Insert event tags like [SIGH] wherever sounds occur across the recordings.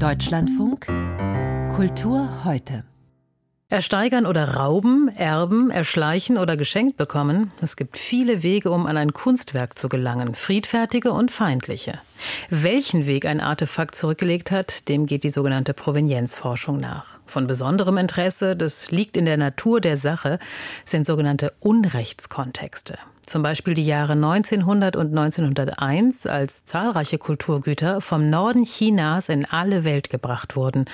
Deutschlandfunk Kultur heute. Ersteigern oder rauben, erben, erschleichen oder geschenkt bekommen. Es gibt viele Wege, um an ein Kunstwerk zu gelangen, friedfertige und feindliche. Welchen Weg ein Artefakt zurückgelegt hat, dem geht die sogenannte Provenienzforschung nach. Von besonderem Interesse, das liegt in der Natur der Sache, sind sogenannte Unrechtskontexte. Zum Beispiel die Jahre 1900 und 1901, als zahlreiche Kulturgüter vom Norden Chinas in alle Welt gebracht wurden,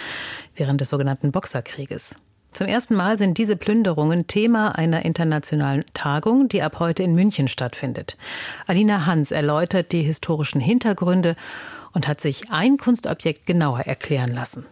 während des sogenannten Boxerkrieges. Zum ersten Mal sind diese Plünderungen Thema einer internationalen Tagung, die ab heute in München stattfindet. Alina Hans erläutert die historischen Hintergründe und hat sich ein Kunstobjekt genauer erklären lassen.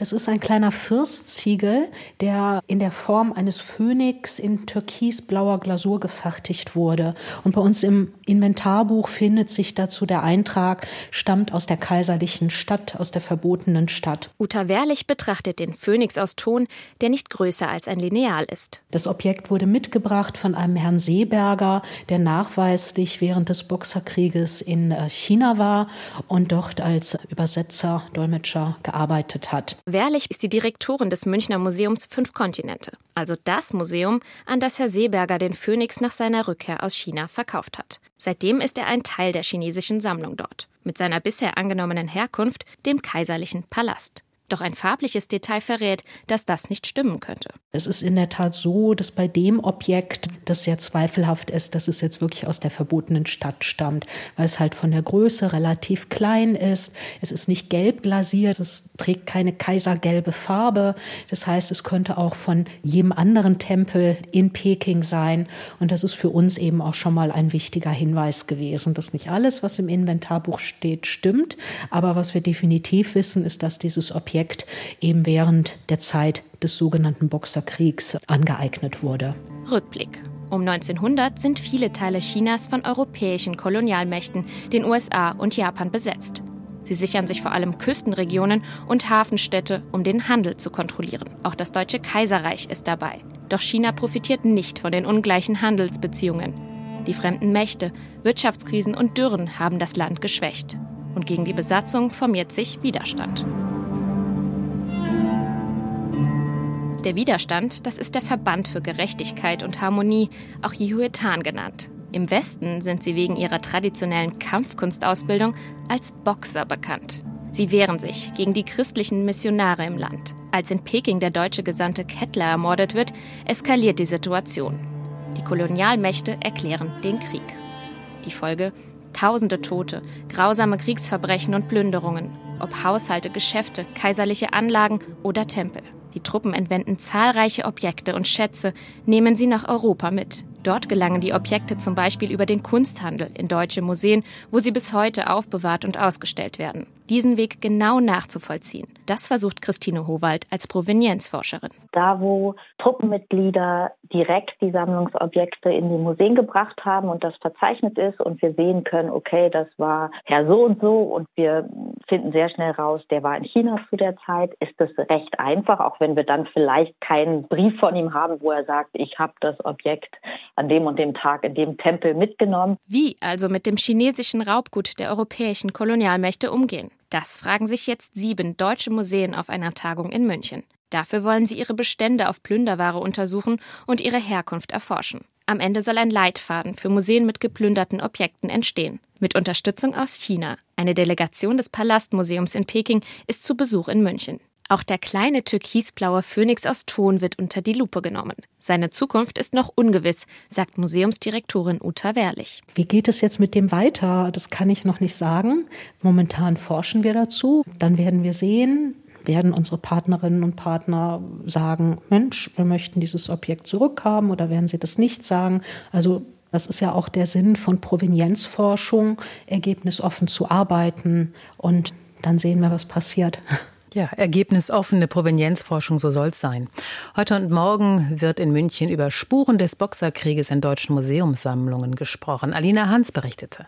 Das ist ein kleiner Firstziegel, der in der Form eines Phönix in türkisblauer Glasur gefertigt wurde. Und bei uns im Inventarbuch findet sich dazu der Eintrag, stammt aus der kaiserlichen Stadt, aus der verbotenen Stadt. Uta Wehrlich betrachtet den Phönix aus Ton, der nicht größer als ein Lineal ist. Das Objekt wurde mitgebracht von einem Herrn Seeberger, der nachweislich während des Boxerkrieges in äh, China war und dort als Übersetzer, Dolmetscher gearbeitet hat. Wehrlich ist die Direktorin des Münchner Museums Fünf Kontinente, also das Museum, an das Herr Seeberger den Phönix nach seiner Rückkehr aus China verkauft hat. Seitdem ist er ein Teil der chinesischen Sammlung dort, mit seiner bisher angenommenen Herkunft, dem kaiserlichen Palast. Doch ein farbliches Detail verrät, dass das nicht stimmen könnte. Es ist in der Tat so, dass bei dem Objekt das sehr zweifelhaft ist, dass es jetzt wirklich aus der verbotenen Stadt stammt, weil es halt von der Größe relativ klein ist. Es ist nicht gelb glasiert, es trägt keine kaisergelbe Farbe. Das heißt, es könnte auch von jedem anderen Tempel in Peking sein. Und das ist für uns eben auch schon mal ein wichtiger Hinweis gewesen, dass nicht alles, was im Inventarbuch steht, stimmt. Aber was wir definitiv wissen, ist, dass dieses Objekt Objekt eben während der Zeit des sogenannten Boxerkriegs angeeignet wurde. Rückblick. Um 1900 sind viele Teile Chinas von europäischen Kolonialmächten, den USA und Japan besetzt. Sie sichern sich vor allem Küstenregionen und Hafenstädte, um den Handel zu kontrollieren. Auch das Deutsche Kaiserreich ist dabei. Doch China profitiert nicht von den ungleichen Handelsbeziehungen. Die fremden Mächte, Wirtschaftskrisen und Dürren haben das Land geschwächt. Und gegen die Besatzung formiert sich Widerstand. Der Widerstand, das ist der Verband für Gerechtigkeit und Harmonie, auch Jihuetan genannt. Im Westen sind sie wegen ihrer traditionellen Kampfkunstausbildung als Boxer bekannt. Sie wehren sich gegen die christlichen Missionare im Land. Als in Peking der deutsche Gesandte Kettler ermordet wird, eskaliert die Situation. Die Kolonialmächte erklären den Krieg. Die Folge? Tausende Tote, grausame Kriegsverbrechen und Plünderungen, ob Haushalte, Geschäfte, kaiserliche Anlagen oder Tempel. Die Truppen entwenden zahlreiche Objekte und Schätze, nehmen sie nach Europa mit. Dort gelangen die Objekte zum Beispiel über den Kunsthandel in deutsche Museen, wo sie bis heute aufbewahrt und ausgestellt werden. Diesen Weg genau nachzuvollziehen, das versucht Christine Howald als Provenienzforscherin. Da, wo Truppenmitglieder direkt die Sammlungsobjekte in die Museen gebracht haben und das verzeichnet ist und wir sehen können, okay, das war Herr so und so und wir finden sehr schnell raus, der war in China zu der Zeit, ist das recht einfach, auch wenn wir dann vielleicht keinen Brief von ihm haben, wo er sagt, ich habe das Objekt an dem und dem Tag in dem Tempel mitgenommen. Wie also mit dem chinesischen Raubgut der europäischen Kolonialmächte umgehen? Das fragen sich jetzt sieben deutsche Museen auf einer Tagung in München. Dafür wollen sie ihre Bestände auf Plünderware untersuchen und ihre Herkunft erforschen. Am Ende soll ein Leitfaden für Museen mit geplünderten Objekten entstehen. Mit Unterstützung aus China. Eine Delegation des Palastmuseums in Peking ist zu Besuch in München. Auch der kleine türkisblaue Phönix aus Ton wird unter die Lupe genommen. Seine Zukunft ist noch ungewiss, sagt Museumsdirektorin Uta Wehrlich. Wie geht es jetzt mit dem weiter? Das kann ich noch nicht sagen. Momentan forschen wir dazu. Dann werden wir sehen, werden unsere Partnerinnen und Partner sagen, Mensch, wir möchten dieses Objekt zurückhaben oder werden sie das nicht sagen? Also das ist ja auch der Sinn von Provenienzforschung, ergebnisoffen zu arbeiten und dann sehen wir, was passiert. [LAUGHS] Ja, ergebnisoffene Provenienzforschung, so soll es sein. Heute und morgen wird in München über Spuren des Boxerkrieges in deutschen Museumssammlungen gesprochen. Alina Hans berichtete.